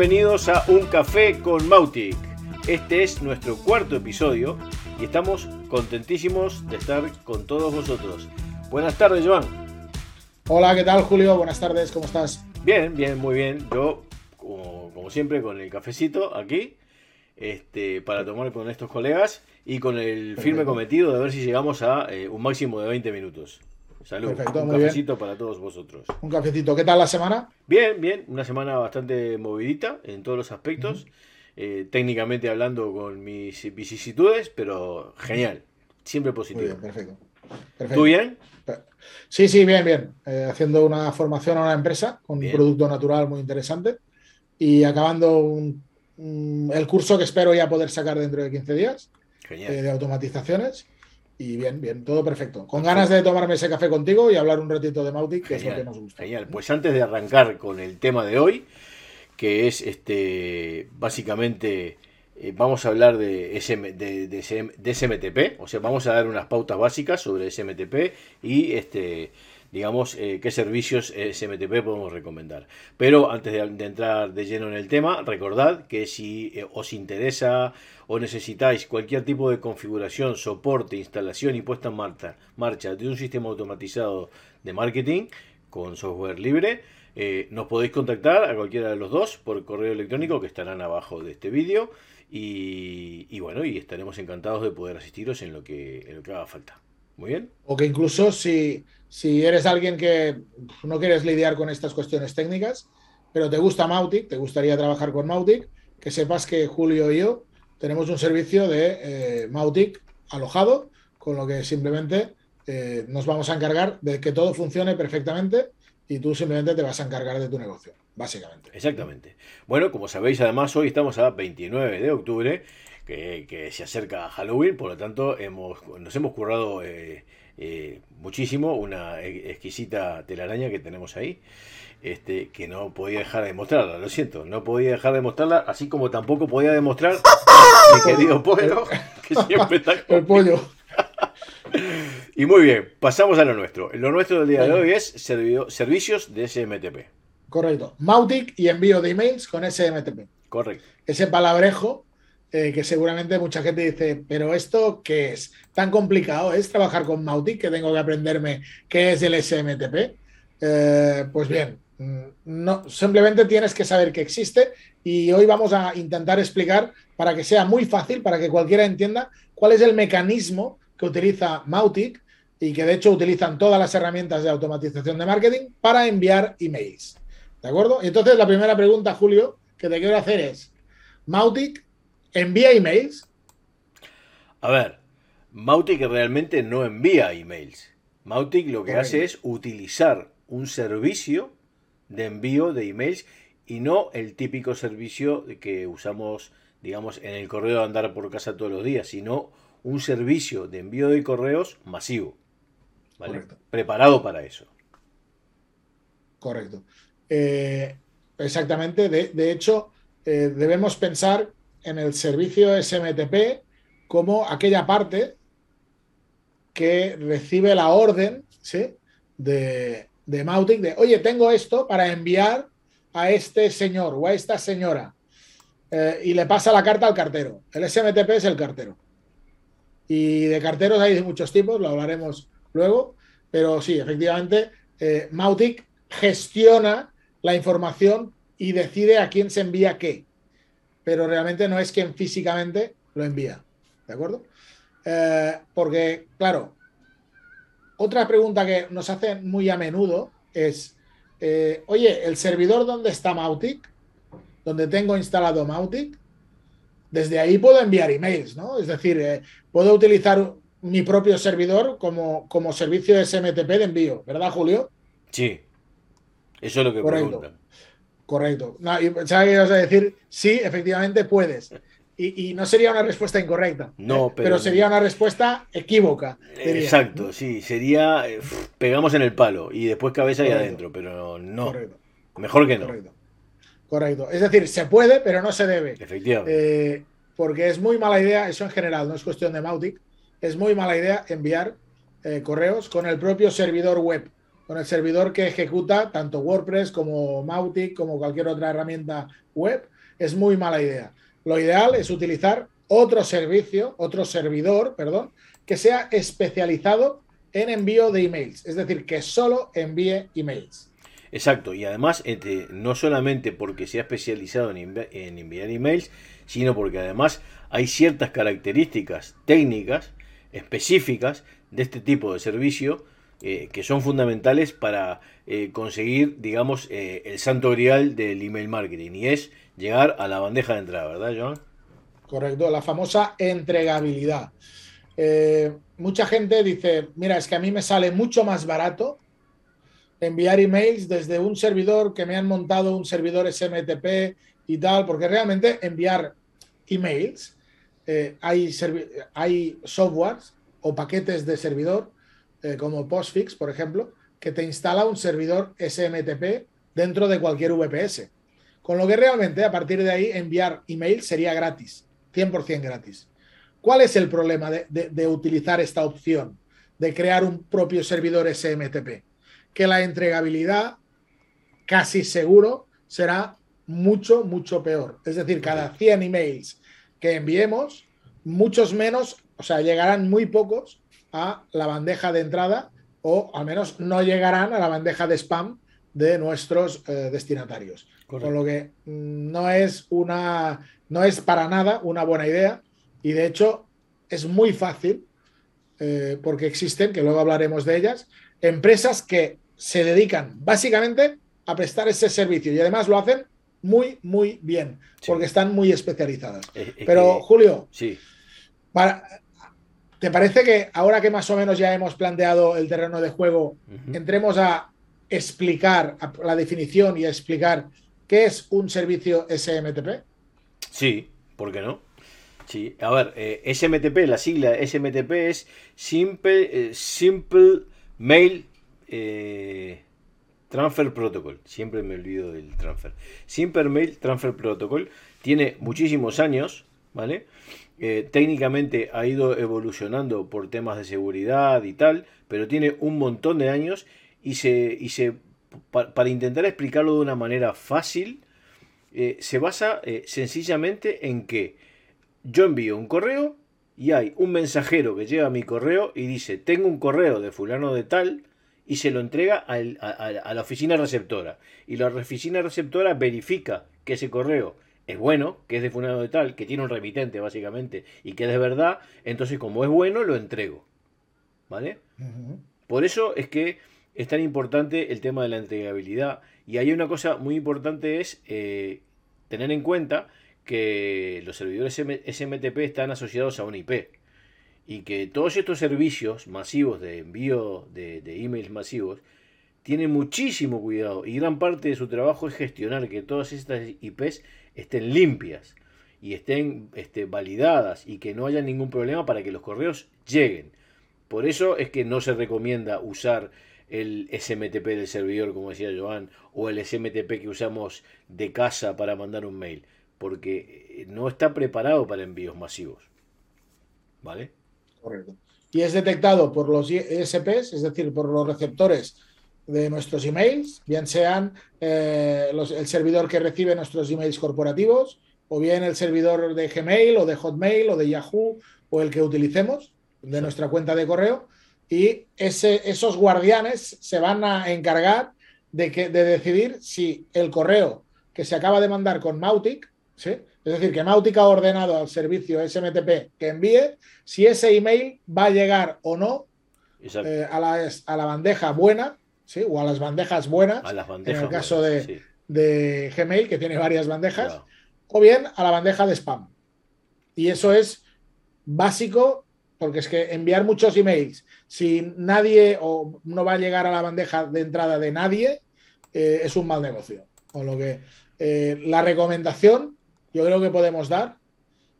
Bienvenidos a Un Café con Mautic. Este es nuestro cuarto episodio y estamos contentísimos de estar con todos vosotros. Buenas tardes, Joan. Hola, ¿qué tal, Julio? Buenas tardes, ¿cómo estás? Bien, bien, muy bien. Yo, como, siempre, con el cafecito aquí, este, para tomar con estos colegas y con el firme cometido de ver si llegamos a eh, un máximo de 20 minutos. Salud. un cafecito para todos vosotros. Un cafecito. ¿Qué tal la semana? Bien, bien. Una semana bastante movidita en todos los aspectos. Eh, técnicamente hablando con mis vicisitudes, pero genial. Siempre positivo. Muy bien, perfecto. ¿Tú bien? Sí, sí, bien, bien. Eh, haciendo una formación a una empresa con un producto natural muy interesante y acabando el curso que espero ya poder sacar dentro de 15 días eh, de automatizaciones. Y bien, bien, todo perfecto. Con ganas de tomarme ese café contigo y hablar un ratito de Mautic, que es lo que nos gusta. Genial. Pues antes de arrancar con el tema de hoy, que es este básicamente eh, vamos a hablar de, de, SMTP, o sea, vamos a dar unas pautas básicas sobre SMTP y este digamos, eh, qué servicios SMTP podemos recomendar. Pero antes de, entrar de lleno en el tema, recordad que si eh, os interesa o necesitáis cualquier tipo de configuración, soporte, instalación y puesta en marcha, marcha de un sistema automatizado de marketing con software libre, eh, nos podéis contactar a cualquiera de los dos por correo electrónico que estarán abajo de este vídeo y, bueno, y estaremos encantados de poder asistiros en lo que, en lo que haga falta. Muy bien. O que incluso si si eres alguien que no quieres lidiar con estas cuestiones técnicas, pero te gusta Mautic, te gustaría trabajar con Mautic, que sepas que Julio y yo tenemos un servicio de eh, Mautic alojado, con lo que simplemente eh, nos vamos a encargar de que todo funcione perfectamente y tú simplemente te vas a encargar de tu negocio, básicamente. Exactamente. Bueno, como sabéis, además hoy estamos a 29 de octubre, que, se acerca a Halloween, por lo tanto hemos, nos hemos currado... Eh, eh, muchísimo, una exquisita telaraña que tenemos ahí, este, que no podía dejar de mostrarla, lo siento, no podía dejar de mostrarla, así como tampoco podía demostrar mi querido pollo, que siempre está El pollo. y muy bien, pasamos a lo nuestro. Lo nuestro del día de hoy es servicios de SMTP. Correcto. Mautic y envío de emails con SMTP. Correcto. Ese palabrejo eh, que seguramente mucha gente dice, pero esto qué es? ¿Tan complicado es trabajar con Mautic que tengo que aprenderme qué es el SMTP? Eh, pues bien, mm, no, simplemente tienes que saber que existe y hoy vamos a intentar explicar para que sea muy fácil, para que cualquiera entienda cuál es el mecanismo que utiliza Mautic y que de hecho utilizan todas las herramientas de automatización de marketing para enviar emails. ¿De acuerdo? Entonces la primera pregunta, Julio, que te quiero hacer es, ¿Mautic ¿Envía emails? A ver, Mautic realmente no envía emails. Mautic lo que hace es utilizar un servicio de envío de emails y no el típico servicio que usamos, digamos, en el correo de andar por casa todos los días, sino un servicio de envío de correos masivo. Preparado para eso. Correcto. Eh, exactamente. De, hecho, eh, debemos pensar en el servicio SMTP como aquella parte que recibe la orden de, de Mautic de, oye, tengo esto para enviar a este señor o a esta señora. Eh, y le pasa la carta al cartero. El SMTP es el cartero. Y de carteros hay muchos tipos, lo hablaremos luego, pero sí, efectivamente, eh, Mautic gestiona la información y decide a quién se envía qué pero realmente no es quien físicamente lo envía. ¿De acuerdo? Eh, porque, claro, otra pregunta que nos hacen muy a menudo es, eh, oye, ¿el servidor dónde está Mautic? Donde tengo instalado Mautic, desde ahí puedo enviar emails, ¿no? Es decir, eh, puedo utilizar mi propio servidor como, como servicio SMTP de envío, ¿verdad, Julio? Sí, eso es lo que preguntan. Correcto. No, pensaba que ibas a decir, sí, efectivamente puedes. Y, no sería una respuesta incorrecta. No, pero, sería una respuesta equívoca. Exacto, sí, sería eh, pegamos en el palo y después cabeza ahí adentro, pero no. Correcto. Mejor que no. Correcto. Correcto. Es decir, se puede, pero no se debe. Efectivamente. Eh, porque es muy mala idea, eso en general, no es cuestión de Mautic, es muy mala idea enviar eh, correos con el propio servidor web con el servidor que ejecuta tanto WordPress como Mautic, como cualquier otra herramienta web, es muy mala idea. Lo ideal es utilizar otro servicio, otro servidor, perdón, que sea especializado en envío de emails, es decir, que solo envíe emails. Exacto, y además este, no solamente porque sea especializado en, en, enviar emails, sino porque además hay ciertas características técnicas específicas de este tipo de servicio eh, que son fundamentales para eh, conseguir, digamos, eh, el santo grial del email marketing, y es llegar a la bandeja de entrada, ¿verdad, Joan? Correcto, la famosa entregabilidad. mucha gente dice, mira, es que a mí me sale mucho más barato enviar emails desde un servidor que me han montado un servidor SMTP y tal, porque realmente enviar emails, hay, hay softwares o paquetes de servidor, eh, como Postfix, por ejemplo, que te instala un servidor SMTP dentro de cualquier VPS. Con lo que realmente a partir de ahí enviar email sería gratis, 100% gratis. ¿Cuál es el problema de utilizar esta opción de crear un propio servidor SMTP? que la entregabilidad casi seguro será mucho, mucho peor. Es decir, cada 100 emails que enviemos, muchos menos, o sea, llegarán muy pocos a la bandeja de entrada o al menos no llegarán a la bandeja de spam de nuestros eh, destinatarios. Con lo que mm, no es una, no es para nada una buena idea y de hecho es muy fácil eh, porque existen, que luego hablaremos de ellas, empresas que se dedican básicamente a prestar ese servicio y además lo hacen muy, muy bien, porque están muy especializadas. Pero, Julio, sí. ¿Te parece que ahora que más o menos ya hemos planteado el terreno de juego, entremos a explicar la definición y a explicar qué es un servicio SMTP? Sí, ¿por qué no? Sí, a ver, eh, SMTP, la sigla SMTP es Simple, eh, Simple Mail eh, transfer Protocol, siempre me olvido del transfer. Simple Mail Transfer Protocol tiene muchísimos años, ¿vale? Eh, técnicamente ha ido evolucionando por temas de seguridad y tal, pero tiene un montón de años y se, y se para intentar explicarlo de una manera fácil, eh, se basa sencillamente en que yo envío un correo y hay un mensajero que llega a mi correo y dice, tengo un correo de fulano de tal, y se lo entrega a, la oficina receptora. Y la oficina receptora verifica que ese correo es bueno, que es de fulano de tal, que tiene un remitente básicamente y que es de verdad, entonces como es bueno lo entrego. ¿Vale? Por eso es que es tan importante el tema de la entregabilidad. Y hay una cosa muy importante es eh, tener en cuenta que los servidores SMTP están asociados a una IP y que todos estos servicios masivos de envío de, emails masivos tienen muchísimo cuidado y gran parte de su trabajo es gestionar que todas estas IPs estén limpias y estén este, validadas y que no haya ningún problema para que los correos lleguen. Por eso es que no se recomienda usar el SMTP del servidor, como decía Joan, o el SMTP que usamos de casa para mandar un mail, porque no está preparado para envíos masivos. ¿Vale? Correcto. Y es detectado por los ISPs, es decir, por los receptores de nuestros emails, bien sean eh, el servidor que recibe nuestros emails corporativos, o bien el servidor de Gmail o de Hotmail o de Yahoo o el que utilicemos de nuestra cuenta de correo. Y ese, esos guardianes se van a encargar de, que, de decidir si el correo que se acaba de mandar con Mautic ¿sí? Es decir, que Mautic ha ordenado al servicio SMTP que envíe si ese email va a llegar o no eh, a, la, bandeja buena, ¿sí? o a las bandejas buenas, en el caso de, Gmail, que tiene varias bandejas, o bien a la bandeja de spam. Y eso es básico porque es que enviar muchos emails si nadie o no va a llegar a la bandeja de entrada de nadie eh, es un mal negocio. Con lo que eh, la recomendación yo creo que podemos dar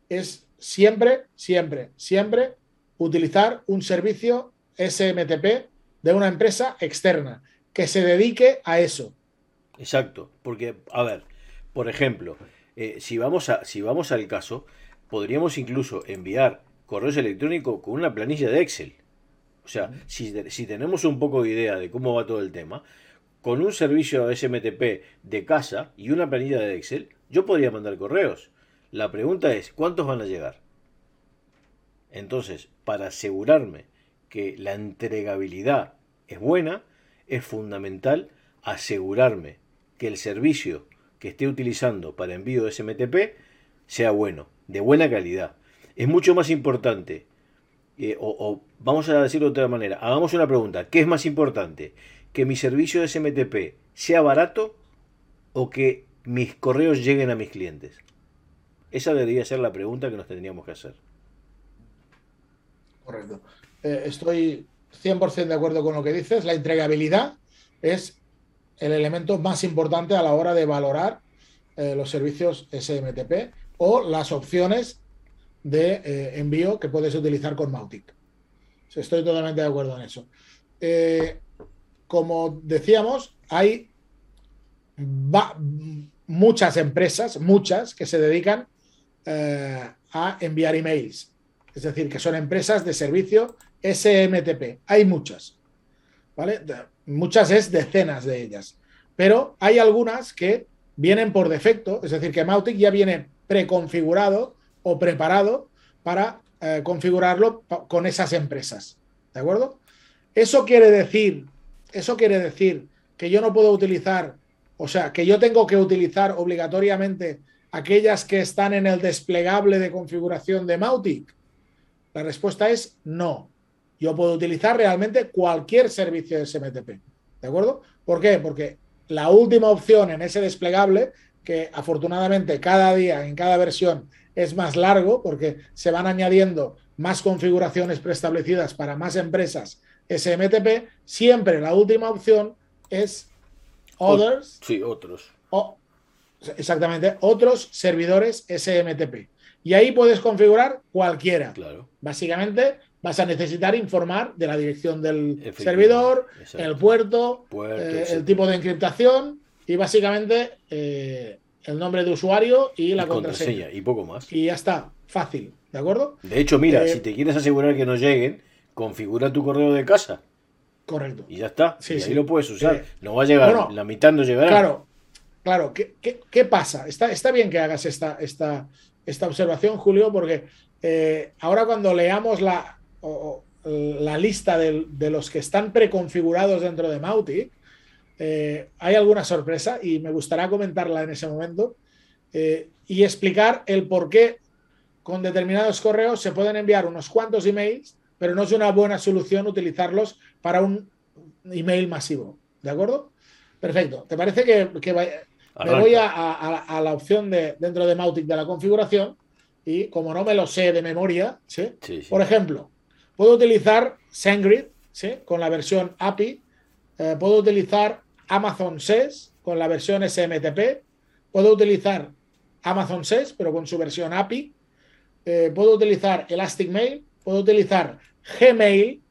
es siempre, siempre, siempre utilizar un servicio SMTP de una empresa externa que se dedique a eso. Exacto, porque, a ver, por ejemplo, eh, si, vamos a, si vamos al caso, podríamos incluso enviar correos electrónicos con una planilla de Excel. O sea, si, si tenemos un poco de idea de cómo va todo el tema, con un servicio SMTP de casa y una planilla de Excel, yo podría mandar correos. La pregunta es, ¿cuántos van a llegar? Entonces, para asegurarme que la entregabilidad es buena, es fundamental asegurarme que el servicio que esté utilizando para envío de SMTP sea bueno, de buena calidad. Es mucho más importante, eh, o, o, vamos a decirlo de otra manera, hagamos una pregunta, ¿qué es más importante? ¿Que mi servicio de SMTP sea barato o que mis correos lleguen a mis clientes? Esa debería ser la pregunta que nos tendríamos que hacer. Correcto. Eh, estoy 100% de acuerdo con lo que dices. La entregabilidad es el elemento más importante a la hora de valorar eh, los servicios SMTP o las opciones de eh, envío que puedes utilizar con Mautic. Estoy totalmente de acuerdo en eso. Eh, como decíamos, hay muchas empresas, muchas, que se dedican a enviar emails. Es decir, que son empresas de servicio SMTP. Hay muchas. ¿Vale? Muchas es decenas de ellas. Pero hay algunas que vienen por defecto, es decir, que Mautic ya viene preconfigurado o preparado para eh, configurarlo con esas empresas. ¿De acuerdo? Eso quiere decir, eso quiere decir que yo no puedo utilizar, o sea, que yo tengo que utilizar obligatoriamente aquellas que están en el desplegable de configuración de Mautic. La respuesta es no. Yo puedo utilizar realmente cualquier servicio de SMTP. ¿De acuerdo? ¿Por qué? Porque la última opción en ese desplegable, que afortunadamente cada día, en cada versión, es más largo porque se van añadiendo más configuraciones preestablecidas para más empresas SMTP, siempre la última opción es others. Sí, otros. O, exactamente, otros servidores SMTP. Y ahí puedes configurar cualquiera. Claro. Básicamente vas a necesitar informar de la dirección del servidor, exacto. el puerto, puerto eh, el tipo de encriptación y básicamente eh, el nombre de usuario y la y contraseña. contraseña. Y poco más. Y ya está, fácil, ¿de acuerdo? De hecho, mira, eh, si te quieres asegurar que no lleguen, configura tu correo de casa. Correcto. Y ya está. Sí, y ahí lo puedes usar. No va a llegar, bueno, la mitad no llegará. Claro, claro. ¿Qué, qué, qué pasa? Está, está, bien que hagas esta, esta, esta observación, Julio, porque ahora cuando leamos la, o, la lista de, de, los que están preconfigurados dentro de Mautic, eh, hay alguna sorpresa y me gustaría comentarla en ese momento eh, y explicar el por qué con determinados correos se pueden enviar unos cuantos emails, pero no es una buena solución utilizarlos para un email masivo. ¿De acuerdo? Perfecto. ¿Te parece que, que me voy a, a, a, la opción de dentro de Mautic de la configuración? Y como no me lo sé de memoria, ¿sí? Sí, sí. por ejemplo, puedo utilizar SendGrid ¿sí? con la versión API, eh, puedo utilizar Amazon SES con la versión SMTP, puedo utilizar Amazon SES pero con su versión API, eh, puedo utilizar Elastic Mail, puedo utilizar Gmail,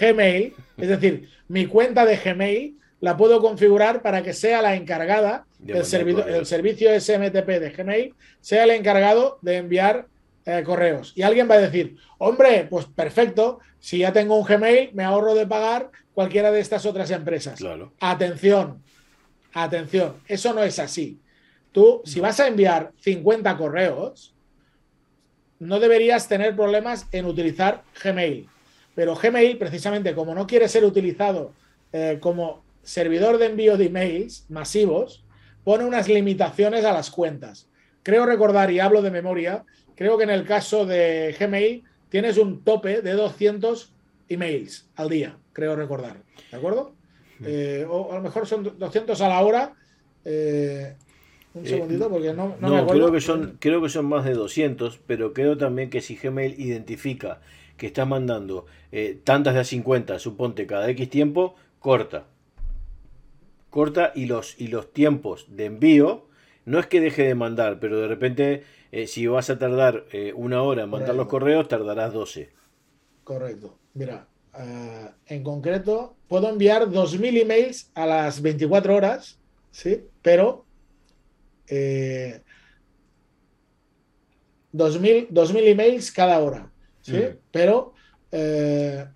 Gmail, es decir, mi cuenta de Gmail la puedo configurar para que sea la encargada del servicio, el servicio SMTP de Gmail, sea el encargado de enviar eh, correos. Y alguien va a decir, hombre, pues perfecto, si ya tengo un Gmail, me ahorro de pagar cualquiera de estas otras empresas. Claro. Atención, atención, eso no es así. Tú, si vas a enviar 50 correos, no deberías tener problemas en utilizar Gmail. Pero Gmail, precisamente como no quiere ser utilizado eh, como servidor de envío de emails masivos, pone unas limitaciones a las cuentas. Creo recordar, y hablo de memoria, creo que en el caso de Gmail tienes un tope de 200 emails al día, creo recordar. ¿De acuerdo? Eh, o a lo mejor son 200 a la hora. Eh, un segundito, porque no, no, no me acuerdo. Creo que, son, creo que son más de 200, pero creo también que si Gmail identifica que estás mandando eh, tantas de a 50, suponte cada X tiempo, corta. Corta y los, y los tiempos de envío, no es que deje de mandar, pero de repente eh, si vas a tardar eh, una hora en mandar Correcto. los correos, tardarás 12. Correcto. Mira, uh, en concreto, puedo enviar 2.000 emails a las 24 horas, ¿sí? Pero eh, 2.000, 2000 emails cada hora, ¿sí? Mm. Pero eh,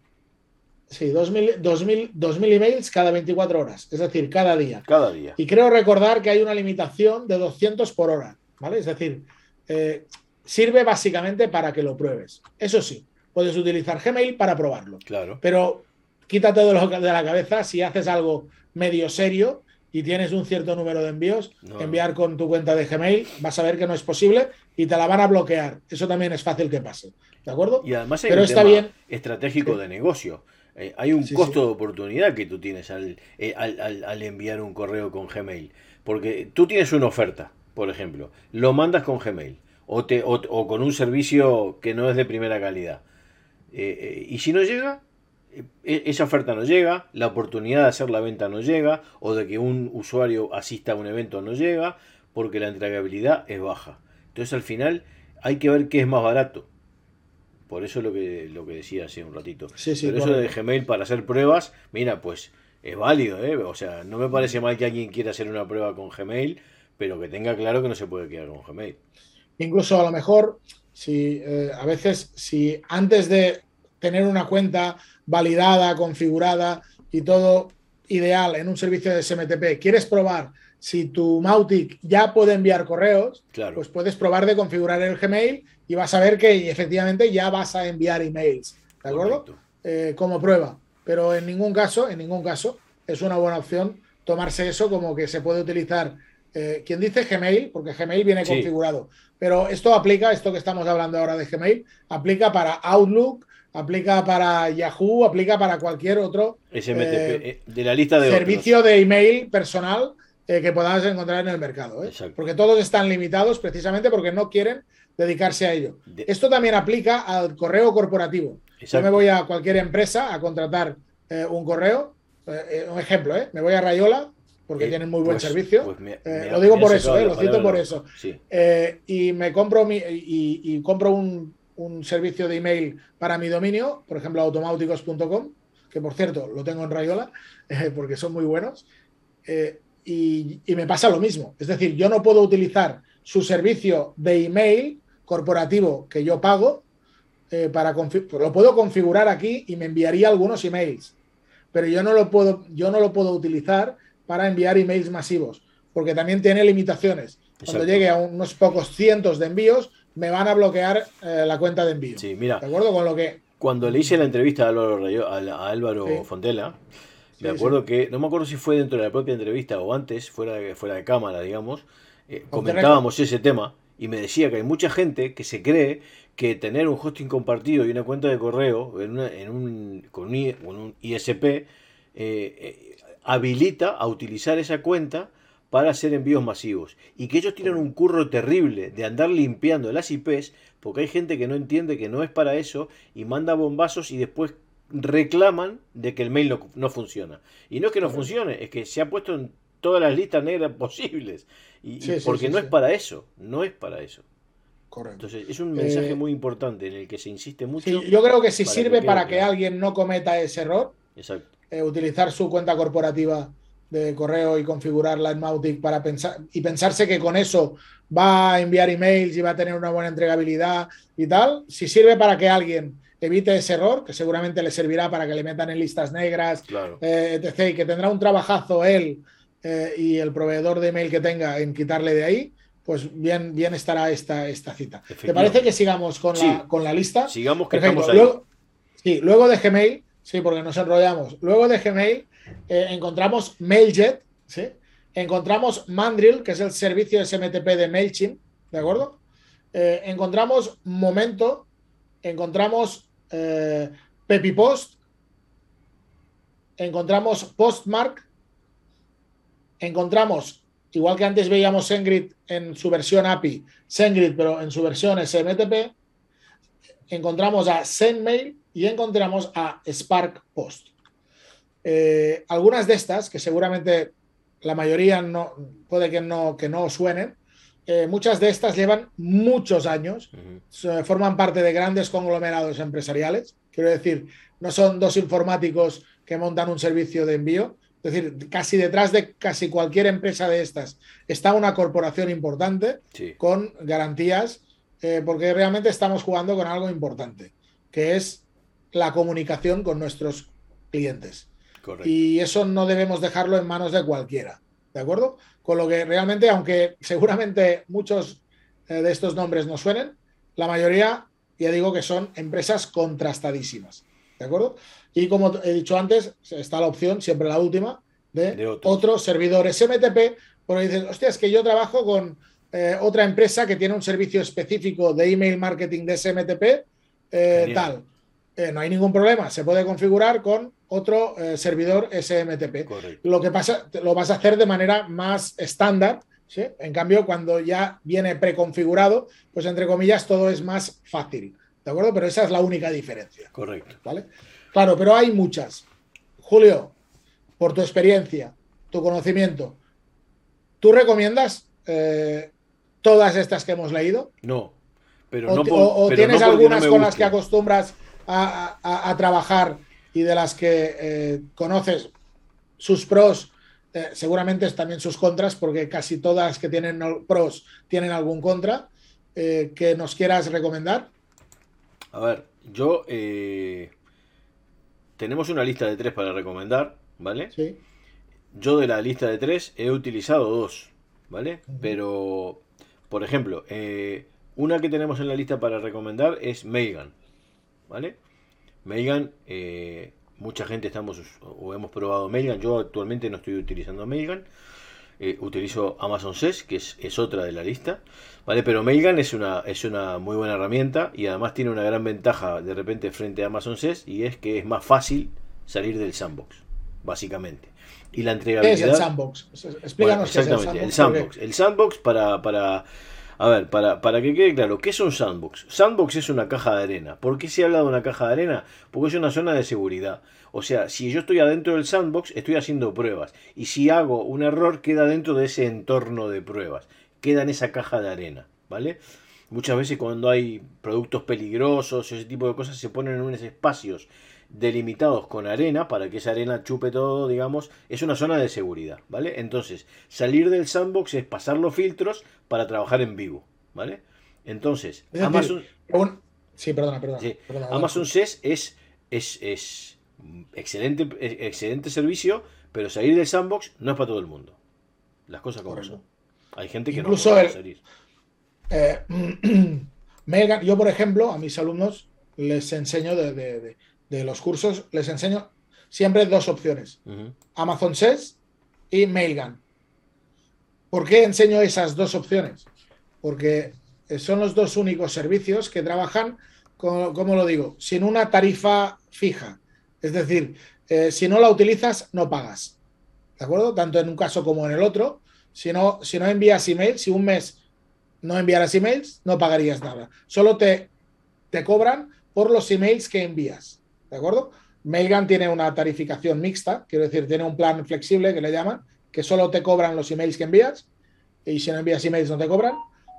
Sí, 2.000, 2000, 2000 emails cada 24 horas, es decir, cada día. Cada día. Y creo recordar que hay una limitación de 200 por hora, ¿vale? Es decir, eh, sirve básicamente para que lo pruebes. Eso sí, puedes utilizar Gmail para probarlo. Claro. Pero quítate de, lo, de la cabeza si haces algo medio serio y tienes un cierto número de envíos, No. enviar con tu cuenta de Gmail, vas a ver que no es posible y te la van a bloquear. Eso también es fácil que pase. ¿De acuerdo? Y además hay Pero un está tema bien. estratégico de negocio. Eh, hay un Sí, costo sí. de oportunidad que tú tienes al, eh, al- al- al enviar un correo con Gmail. Porque tú tienes una oferta, por ejemplo, lo mandas con Gmail o, te, o, o con un servicio que no es de primera calidad. Eh, y si no llega, e- esa oferta no llega, la oportunidad de hacer la venta no llega, o de que un usuario asista a un evento no llega, porque la entregabilidad es baja. Entonces al final hay que ver qué es más barato. Por eso es lo que, lo que decía hace un ratito. Sí, sí, Pero eso de. Gmail para hacer pruebas, mira, pues es válido, ¿eh? O sea, no me parece mal que alguien quiera hacer una prueba con Gmail, pero que tenga claro que no se puede quedar con Gmail. Incluso a lo mejor, si eh, a veces, si antes de tener una cuenta validada, configurada y todo ideal en un servicio de SMTP, quieres probar si tu Mautic ya puede enviar correos, Claro. pues puedes probar de configurar el Gmail y vas a ver que efectivamente ya vas a enviar emails, ¿de acuerdo? Eh, como prueba. Pero en ningún caso, en ningún caso, es una buena opción tomarse eso como que se puede utilizar. eh, quien dice Gmail, porque Gmail viene Sí. configurado, pero esto aplica, esto que estamos hablando ahora de Gmail, aplica para Outlook, aplica para Yahoo, aplica para cualquier otro SMTP, eh, eh, de la lista de servicio de email personal eh, que podamos encontrar en el mercado. ¿eh? Porque todos están limitados precisamente porque no quieren dedicarse a ello. De- Esto también aplica al correo corporativo. Yo me voy a cualquier empresa a contratar eh, un correo. un ejemplo, me voy a Rayola porque tienen muy buen pues- servicio. pues me- me- lo digo por eso, lo cito por eso. Sí. Y me compro mi, y, y compro un, un servicio de email para mi dominio, por ejemplo, automáuticos.com, que por cierto lo tengo en Rayola, eh, porque son muy buenos. eh, y, y me pasa lo mismo. Es decir, yo no puedo utilizar su servicio de email corporativo que yo pago eh, para confi- lo puedo configurar aquí y me enviaría algunos emails, pero yo no lo puedo, yo no lo puedo utilizar para enviar emails masivos, porque también tiene limitaciones. Cuando llegue a unos pocos cientos de envíos, me van a bloquear eh, la cuenta de envío. Sí, mira, ¿De acuerdo? Con lo que cuando le hice la entrevista a Álvaro, a Sí. Fontela, me Sí, acuerdo que, no me acuerdo si fue dentro de la propia entrevista o antes, fuera de, fuera de cámara, digamos, eh, comentábamos ese tema y me decía que hay mucha gente que se cree que tener un hosting compartido y una cuenta de correo en, una- en un, con, un, I- con un ISP eh, eh, habilita a utilizar esa cuenta para hacer envíos masivos. Y que ellos tienen un curro terrible de andar limpiando las IPs porque hay gente que no entiende que no es para eso y manda bombazos y después reclaman de que el mail no, no funciona. Y no es que no funcione, es que se ha puesto en todas las listas negras posibles. Y, Sí, porque sí, no es para eso, no es para eso. correcto. Entonces es un mensaje Eh, muy importante en el que se insiste mucho. Yo creo que si para sirve para que alguien no cometa ese error, Exacto. eh, utilizar su cuenta corporativa de correo y configurarla en Mautic para pensar y pensarse que con eso va a enviar emails y va a tener una buena entregabilidad y tal, si sirve para que alguien evite ese error, que seguramente le servirá para que le metan en listas negras, Claro. eh, etc., y que tendrá un trabajazo él eh, y el proveedor de email que tenga en quitarle de ahí, pues bien, bien estará esta, esta cita. ¿Te parece que sigamos con, Sí. la, con la lista? Sigamos que Perfecto. estamos ahí. Luego, sí, luego de Gmail, sí, porque nos enrollamos. Luego de Gmail eh, encontramos MailJet, ¿sí? Encontramos Mandrill, que es el servicio SMTP de MailChimp, ¿de acuerdo? Encontramos Momento, encontramos eh, PepiPost, encontramos Postmark, encontramos, igual que antes veíamos SendGrid en su versión API, SendGrid, pero en su versión SMTP, encontramos a SendMail y encontramos a Spark Post. Eh, algunas de estas, que seguramente la mayoría no, puede que no, que no suenen, eh, muchas de estas llevan muchos años, forman parte de grandes conglomerados empresariales. Quiero decir, no son dos informáticos que montan un servicio de envío. Es decir, casi detrás de casi cualquier empresa de estas está una corporación importante Sí. con garantías, eh, porque realmente estamos jugando con algo importante, que es la comunicación con nuestros clientes. Y eso no debemos dejarlo en manos de cualquiera. ¿De acuerdo? Con lo que realmente, aunque seguramente muchos eh, de estos nombres no suenen, la mayoría, ya digo que son empresas contrastadísimas. ¿De acuerdo? Y como he dicho antes, está la opción, siempre la última, de, otro. servidor SMTP, porque dices, hostia, es que yo trabajo con eh, otra empresa que tiene un servicio específico de email marketing de SMTP, eh, tal. Eh, no hay ningún problema, se puede configurar con otro servidor SMTP. Lo que pasa, lo vas a hacer de manera más estándar. ¿sí? En cambio, cuando ya viene preconfigurado, pues entre comillas, todo es más fácil. ¿De acuerdo? Pero esa es la única diferencia. Correcto. ¿Vale? Claro, pero hay muchas. Julio, por tu experiencia, tu conocimiento, ¿tú recomiendas eh, todas estas que hemos leído? No, pero ¿O, no o, tienes algunas con las que acostumbras a, trabajar y de las que eh, conoces sus pros, eh, seguramente también sus contras, porque casi todas que tienen pros tienen algún contra, que nos quieras recomendar? A ver, yo tenemos una lista de tres para recomendar, ¿vale? Sí. Yo de la lista de tres he utilizado dos, ¿vale? Pero, por ejemplo, eh, una que tenemos en la lista para recomendar es Megan, ¿vale? Megan, eh, mucha gente estamos o hemos probado Megan. Yo actualmente no estoy utilizando Megan. Eh, utilizo Amazon SES, que es, es, otra de la lista. ¿vale? Pero Mailgun es una, es una muy buena herramienta y además tiene una gran ventaja de repente frente a Amazon SES y es que es más fácil salir del sandbox, básicamente. Y la entregabilidad. ¿Qué es el sandbox? Explícanos exactamente, el sandbox. El sandbox, para, para. A ver, para, para que quede claro, ¿qué es un sandbox? Sandbox es una caja de arena. ¿Por qué se habla de una caja de arena? Porque es una zona de seguridad. O sea, si yo estoy adentro del sandbox, estoy haciendo pruebas. Y si hago un error, queda dentro de ese entorno de pruebas queda en esa caja de arena, ¿vale? Muchas veces cuando hay productos peligrosos, ese tipo de cosas, se ponen en unos espacios delimitados con arena para que esa arena chupe todo, digamos, es una zona de seguridad, ¿vale? Entonces, salir del sandbox es pasar los filtros para trabajar en vivo, ¿vale? Entonces, Amazon... Sí, perdona, perdona. Amazon SES es, es, es excelente, excelente servicio, pero salir del sandbox no es para todo el mundo. Las cosas como son. Hay gente que Incluso no puede eh, yo, por ejemplo, a mis alumnos les enseño de, los cursos, les enseño siempre dos opciones: Amazon SES y Mailgun. ¿Por qué enseño esas dos opciones? Porque son los dos únicos servicios que trabajan, como, lo digo, sin una tarifa fija. Es decir, eh, si no la utilizas, no pagas. ¿De acuerdo? Tanto en un caso como en el otro. Si no, si no envías emails, si un mes no enviaras emails, no pagarías nada. Solo te, te cobran por los emails que envías. ¿De acuerdo? Mailgun tiene una tarificación mixta, quiero decir, tiene un plan flexible que le llaman, que solo te cobran los emails que envías y si no envías emails no te cobran.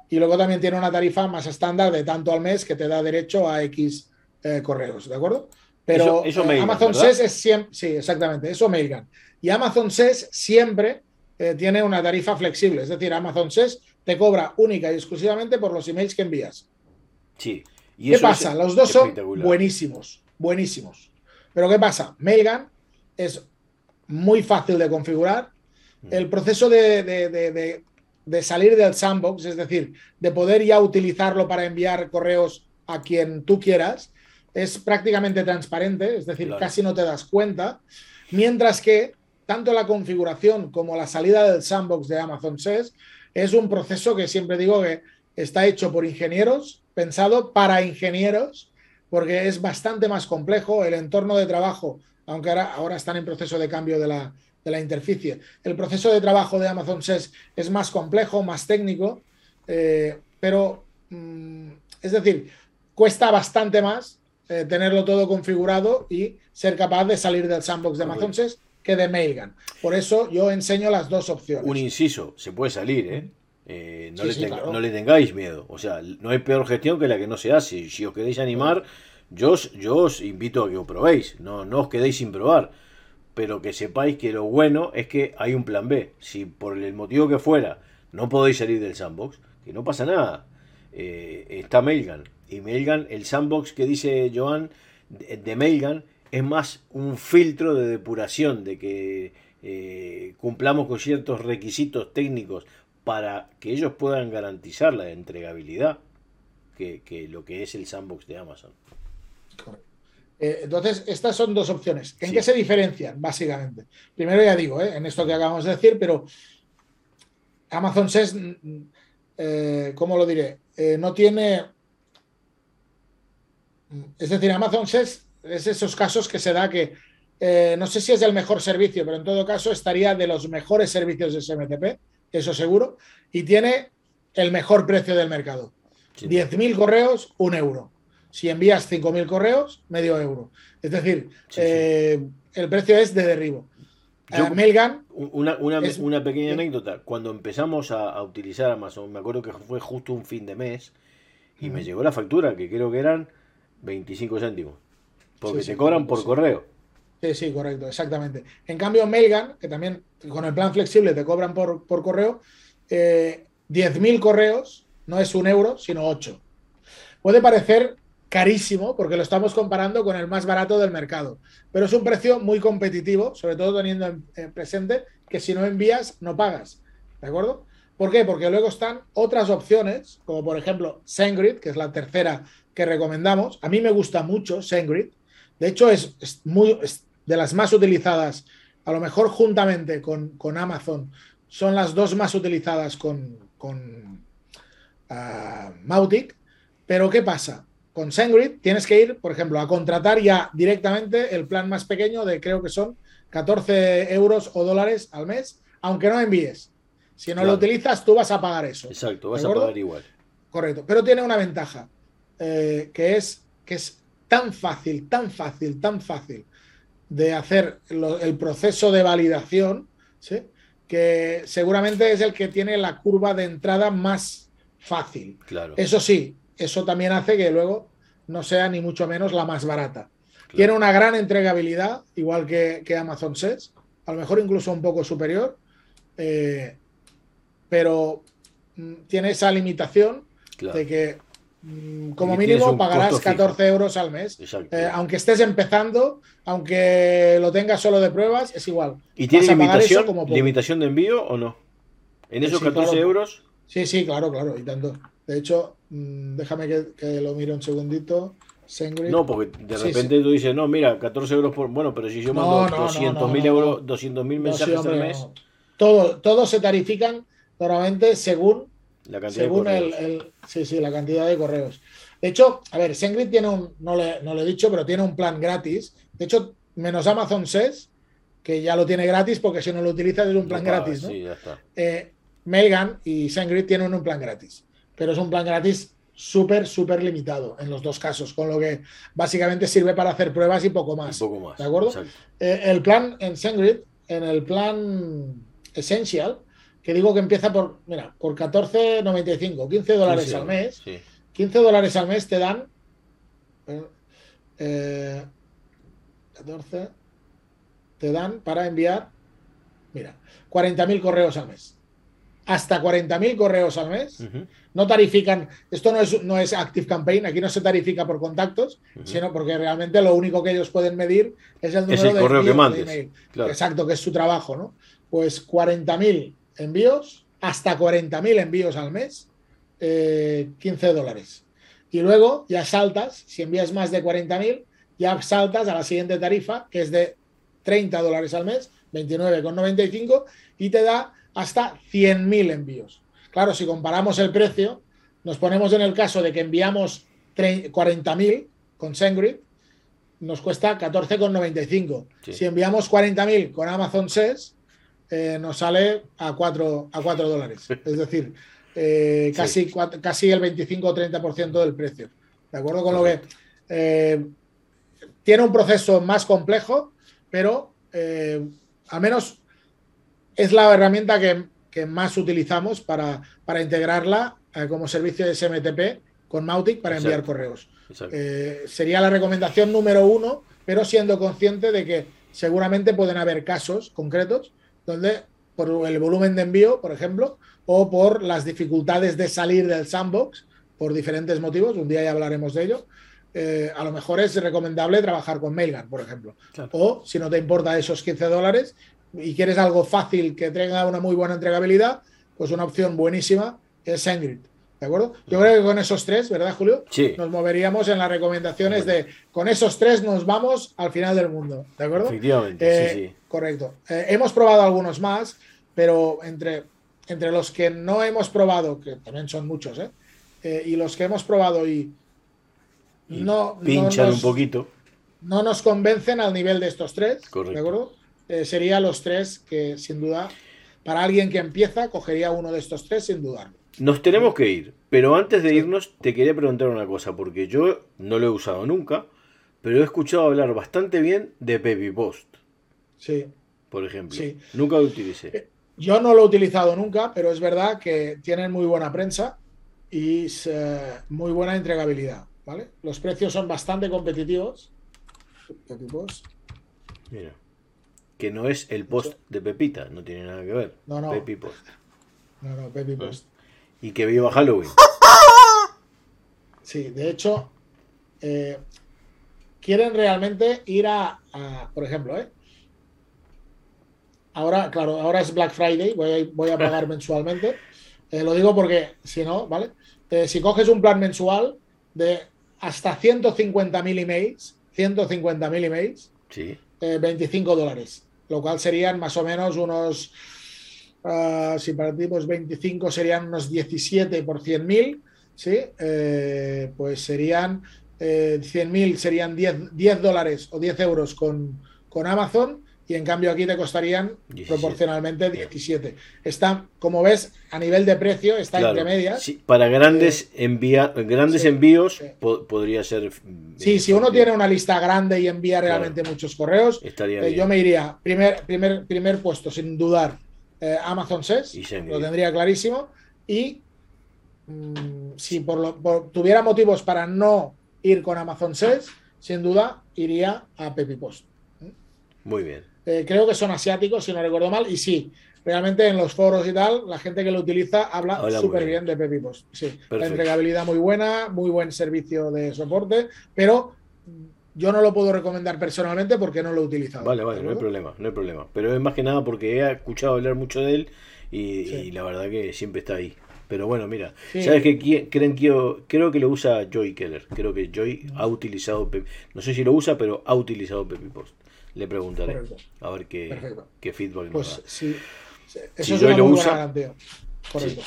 Y luego también tiene una tarifa más estándar de tanto al mes que te da derecho a X eh, correos, ¿de acuerdo? Pero eh, Amazon SES es siempre, sí, exactamente, eso Mailgun. Y Amazon SES siempre eh, tiene una tarifa flexible. Es decir, Amazon SES te cobra única y exclusivamente por los emails que envías. Sí. ¿Y ¿Qué pasa? Los dos son buenísimos, buenísimos. Pero ¿qué pasa? Mailgun es muy fácil de configurar. Mm. El proceso de, salir del sandbox, es decir, de poder ya utilizarlo para enviar correos a quien tú quieras, es prácticamente transparente, es decir, casi no te das cuenta. Mientras que tanto la configuración como la salida del sandbox de Amazon SES es un proceso que siempre digo que está hecho por ingenieros, pensado para ingenieros, porque es bastante más complejo el entorno de trabajo, aunque ahora, ahora están en proceso de cambio de la, de interficie. El proceso de trabajo de Amazon SES es más complejo, más técnico, eh, pero mm, es decir, cuesta bastante más eh, tenerlo todo configurado y ser capaz de salir del sandbox de Amazon SES que de Mailgun. Por eso yo enseño las dos opciones. Un inciso, se puede salir, ¿eh? Eh no, le tengáis miedo. O sea, no hay peor gestión que la que no se hace. Si os queréis animar, yo, yo os invito a que os probéis. No, no os quedéis sin probar. Pero que sepáis que lo bueno es que hay un plan B. Si por el motivo que fuera no podéis salir del sandbox, que no pasa nada. Eh, está Mailgun. Y Mailgun, el sandbox que dice Joan de, de Mailgun es más un filtro de depuración, de que eh, cumplamos con ciertos requisitos técnicos para que ellos puedan garantizar la entregabilidad que, lo que es el sandbox de Amazon. Eh, entonces, estas son dos opciones. ¿En qué se diferencian, básicamente? Primero ya digo, eh, en esto que acabamos de decir, pero Amazon SES, mm, mm, ¿cómo lo diré? no tiene... Mm, es decir, Amazon SES es esos casos que se da que eh, no sé si es el mejor servicio, pero en todo caso estaría de los mejores servicios de SMTP, eso seguro, y tiene el mejor precio del mercado. 10.000 correos, un euro. Si envías 5.000 correos, medio euro. Es decir, eh, el precio es de derribo. Eh, Melgan. Una, pequeña anécdota. Cuando empezamos a, utilizar Amazon, me acuerdo que fue justo un fin de mes y me llegó la factura, que creo que eran 25 céntimos. Porque se cobran por correo. Sí, sí, correcto, exactamente. En cambio, Mailgun, que también con el plan flexible te cobran por, correo, eh, 10.000 correos no es un euro, sino 8. Puede parecer carísimo porque lo estamos comparando con el más barato del mercado, pero es un precio muy competitivo, sobre todo teniendo en presente que si no envías, no pagas. ¿De acuerdo? ¿Por qué? Porque luego están otras opciones, como por ejemplo SendGrid, que es la tercera que recomendamos. A mí me gusta mucho SendGrid. De hecho, es, muy, de las más utilizadas, a lo mejor juntamente con, Amazon, son las dos más utilizadas con, con ah, Mautic. Pero ¿qué pasa? Con SendGrid tienes que ir, por ejemplo, a contratar ya directamente el plan más pequeño de creo que son 14 euros o dólares al mes, aunque no envíes. Si no lo utilizas, tú vas a pagar eso. Exacto, vas a pagar igual. Correcto. Pero tiene una ventaja, eh, que, es, que es tan fácil, tan fácil, tan fácil de hacer el proceso de validación, que seguramente es el que tiene la curva de entrada más fácil. Claro. Eso sí, eso también hace que luego no sea ni mucho menos la más barata. Tiene una gran entregabilidad, igual que, Amazon Sets, a lo mejor incluso un poco superior, eh, pero mm, tiene esa limitación de que Mm, como mínimo pagarás 14 euros al mes. Eh, aunque estés empezando, aunque lo tengas solo de pruebas, es igual. ¿Y tiene limitación, limitación de envío o no? ¿En esos 14 euros? Sí, sí, claro, claro, y tanto. De hecho, mm, déjame que, lo mire un segundito. No, porque de repente tú dices, no, mira, 14 euros por. Bueno, pero si yo mando 200.000 euros, 200.000 mensajes al mes. Todo, todos se tarifican normalmente según la cantidad Según de el, sí, sí, la cantidad de correos. De hecho, a ver, Sengrid tiene un, no le, no he dicho, pero tiene un plan gratis. De hecho, menos Amazon SES, que ya lo tiene gratis, porque si no lo utilizas es un plan gratis, ¿no? Sí, ya está. Eh, y Sengrid tienen un plan gratis, pero es un plan gratis súper, súper limitado en los dos casos, con lo que básicamente sirve para hacer pruebas y poco más. poco más. ¿De acuerdo? Eh, el plan en Sengrid, en el plan Essential, que digo que empieza por, mira, por 14,95, 15 dólares al mes. 15 dólares al mes te dan. 14. Eh, te dan para enviar, mira, 40.000 correos al mes. Hasta 40.000 correos al mes. No tarifican, esto no es, no es Active Campaign, aquí no se tarifica por contactos, sino porque realmente lo único que ellos pueden medir es el número de, correo que mandes. Exacto, que es su trabajo, ¿no? Pues 40.000 envíos, hasta 40.000 envíos al mes, 15 eh, dólares. Y luego ya saltas, si envías más de 40.000, ya saltas a la siguiente tarifa, que es de 30 dólares al mes, 29,95, y te da hasta 100.000 envíos. Claro, si comparamos el precio, nos ponemos en el caso de que enviamos 40.000 con SendGrid, nos cuesta 14,95. Si enviamos 40.000 con Amazon SES, eh, nos sale a 4, a 4 dólares. Es decir, eh, casi, casi el 25 o 30% del precio. ¿De acuerdo con lo que eh, tiene un proceso más complejo, pero al menos es la herramienta que, más utilizamos para, para integrarla como servicio de SMTP con Mautic para enviar correos. sería la recomendación número uno, pero siendo consciente de que seguramente pueden haber casos concretos donde por el volumen de envío, por ejemplo, o por las dificultades de salir del sandbox por diferentes motivos, un día ya hablaremos de ello, eh, a lo mejor es recomendable trabajar con Mailgun, por ejemplo. O si no te importa esos 15 dólares y quieres algo fácil que tenga una muy buena entregabilidad, pues una opción buenísima es SendGrid. ¿De acuerdo? Yo creo que con esos tres, ¿verdad, Julio? Sí. Nos moveríamos en las recomendaciones de con esos tres nos vamos al final del mundo. ¿De acuerdo? Efectivamente, sí, sí. Correcto. Eh, hemos probado algunos más, pero entre, entre los que no hemos probado, que también son muchos, ¿eh? eh y los que hemos probado y, no. Pinchan un poquito. No nos convencen al nivel de estos tres. Correcto. ¿De acuerdo? Eh, serían los tres que, sin duda, para alguien que empieza, cogería uno de estos tres sin dudarlo. Nos tenemos que ir, pero antes de irnos te quería preguntar una cosa, porque yo no lo he usado nunca, pero he escuchado hablar bastante bien de Baby Post. Sí. Por ejemplo. Sí. Nunca lo utilicé. Eh, yo no lo he utilizado nunca, pero es verdad que tienen muy buena prensa y eh, muy buena entregabilidad. ¿vale? Los precios son bastante competitivos. Baby Post. Mira. Que no es el post de Pepita, no tiene nada que ver. No, no. Pepi Post. No, no, Pepi ah. Post y que viva Halloween. Sí, de hecho, eh, quieren realmente ir a, por ejemplo, ¿eh? Ahora, claro, ahora es Black Friday, voy a, pagar mensualmente. Eh, lo digo porque, si no, ¿vale? si coges un plan mensual de hasta 150.000 emails, 150.000 emails, sí. 25 dólares, lo cual serían más o menos unos Ah, si partimos 25 serían unos 17 por 100.000, ¿sí? Eh, pues serían 100.000 eh, serían 10, 10, dólares o 10 euros con, con Amazon y en cambio aquí te costarían proporcionalmente 17. Está, como ves, a nivel de precio está entre medias. para grandes, eh, grandes envíos podría ser... Sí, si uno tiene una lista grande y envía realmente muchos correos, yo me iría primer, primer, primer puesto, sin dudar, eh, Amazon SES, lo tendría clarísimo. Y mm, si por lo, tuviera motivos para no ir con Amazon SES, sin duda iría a PepiPost. Muy bien. Eh, creo que son asiáticos, si no recuerdo mal, y sí, realmente en los foros y tal, la gente que lo utiliza habla súper bien. de PepiPost. Sí, la entregabilidad muy buena, muy buen servicio de soporte, pero yo no lo puedo recomendar personalmente porque no lo he utilizado. Vale, vale, no hay problema, no hay problema. Pero es más que nada porque he escuchado hablar mucho de él y, la verdad que siempre está ahí. Pero bueno, mira, ¿sabes qué creen que yo, creo que lo usa Joy Keller? Creo que Joy ha utilizado, no sé si lo usa, pero ha utilizado Pepi Post. Le preguntaré a ver qué, qué feedback pues, nos da. Sí, eso es Joy lo usa. Correcto.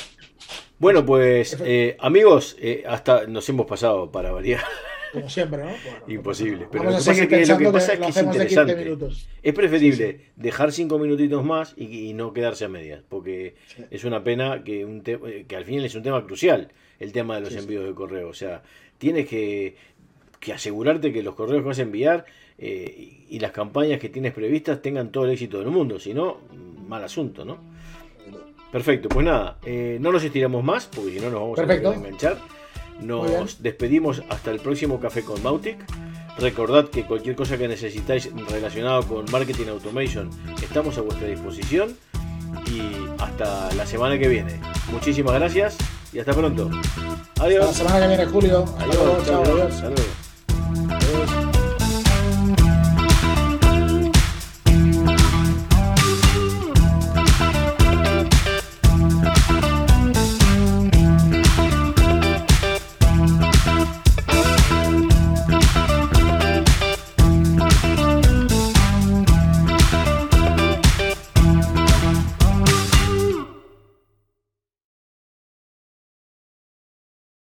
Bueno, pues eh, amigos, eh, hasta nos hemos pasado para variar. Como siempre, ¿no? Imposible. Pero lo que, pasa es que, lo que pasa es que es interesante. Es preferible dejar cinco minutitos más y, no quedarse a medias, porque es una pena que, un que al final es un tema crucial el tema de los envíos de correo. O sea, tienes que, que asegurarte que los correos que vas a enviar eh, y las campañas que tienes previstas tengan todo el éxito del mundo, si no, mal asunto, ¿no? Perfecto, pues nada, eh, no nos estiramos más, porque si no nos vamos a enganchar. Nos despedimos hasta el próximo Café con Mautic. Recordad que cualquier cosa que necesitáis relacionado con Marketing Automation estamos a vuestra disposición. Y hasta la semana que viene. Muchísimas gracias y hasta pronto. Adiós. la semana que viene, Julio. Adiós. adiós.